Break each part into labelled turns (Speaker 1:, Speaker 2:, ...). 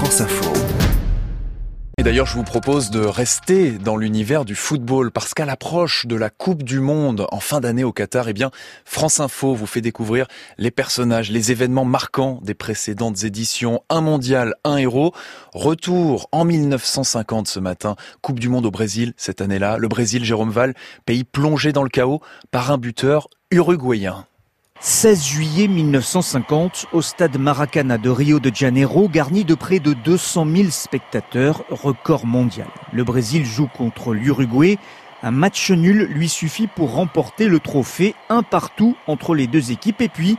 Speaker 1: France Info.
Speaker 2: Et d'ailleurs, je vous propose de rester dans l'univers du football parce qu'à l'approche de la Coupe du Monde en fin d'année au Qatar, eh bien, France Info vous fait découvrir les personnages, les événements marquants des précédentes éditions. Un mondial, un héros. Retour en 1950 ce matin. Coupe du Monde au Brésil cette année-là. Le Brésil, Jérôme Val, pays plongé dans le chaos par un buteur uruguayen.
Speaker 3: 16 juillet 1950, au stade Maracana de Rio de Janeiro, garni de près de 200 000 spectateurs, record mondial. Le Brésil joue contre l'Uruguay. Un match nul lui suffit pour remporter le trophée, un partout entre les deux équipes. Et puis,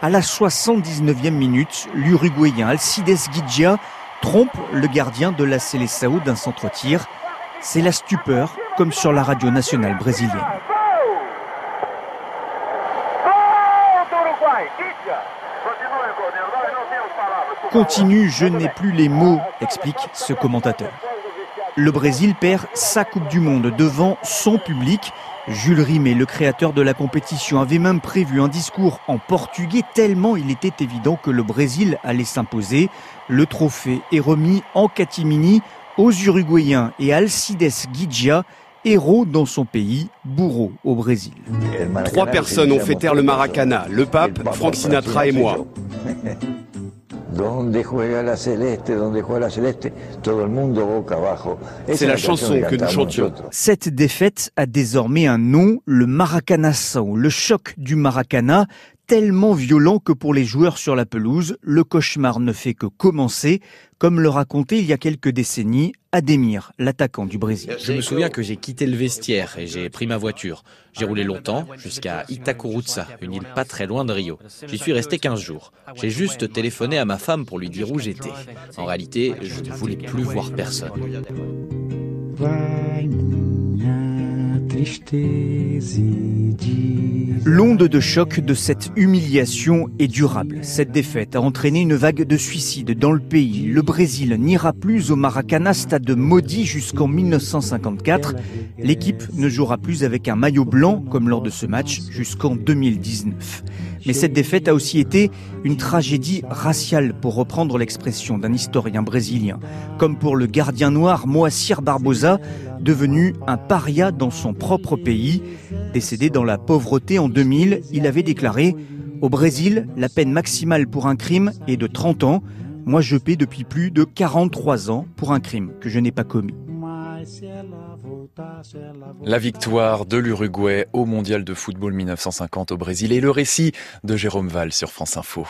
Speaker 3: à la 79e minute, l'Uruguayen Alcides Guidia trompe le gardien de la Seleção d'un centre-tir. C'est la stupeur, comme sur la radio nationale brésilienne. Continue, je n'ai plus les mots, explique ce commentateur. Le Brésil perd sa Coupe du Monde devant son public. Jules Rimet, le créateur de la compétition, avait même prévu un discours en portugais tellement il était évident que le Brésil allait s'imposer. Le trophée est remis en catimini aux Uruguayens et Alcides Guidia, héros dans son pays, bourreau au Brésil.
Speaker 4: Trois personnes ont fait taire le Maracana, le pape, Frank Sinatra et moi. C'est la chanson que nous chantions.
Speaker 3: Cette défaite a désormais un nom, le Maracanação, le choc du Maracana, tellement violent que pour les joueurs sur la pelouse, le cauchemar ne fait que commencer, comme le racontait il y a quelques décennies Ademir, l'attaquant du Brésil.
Speaker 5: Je me souviens que j'ai quitté le vestiaire et j'ai pris ma voiture. J'ai roulé longtemps jusqu'à Itacuruza, une île pas très loin de Rio. J'y suis resté 15 jours. J'ai juste téléphoné à ma femme pour lui dire où j'étais. En réalité, je ne voulais plus voir personne.
Speaker 3: L'onde de choc de cette humiliation est durable. Cette défaite a entraîné une vague de suicides dans le pays. Le Brésil n'ira plus au Maracana, stade maudit jusqu'en 1954. L'équipe ne jouera plus avec un maillot blanc comme lors de ce match jusqu'en 2019. Mais cette défaite a aussi été une tragédie raciale, pour reprendre l'expression d'un historien brésilien. Comme pour le gardien noir Moacir Barbosa, devenu un paria dans son propre pays. Décédé dans la pauvreté en 2000, il avait déclaré Au Brésil, la peine maximale pour un crime est de 30 ans. Moi, je paie depuis plus de 43 ans pour un crime que je n'ai pas commis.
Speaker 2: La victoire de l'Uruguay au Mondial de football 1950 au Brésil et le récit de Jérôme Val sur France Info.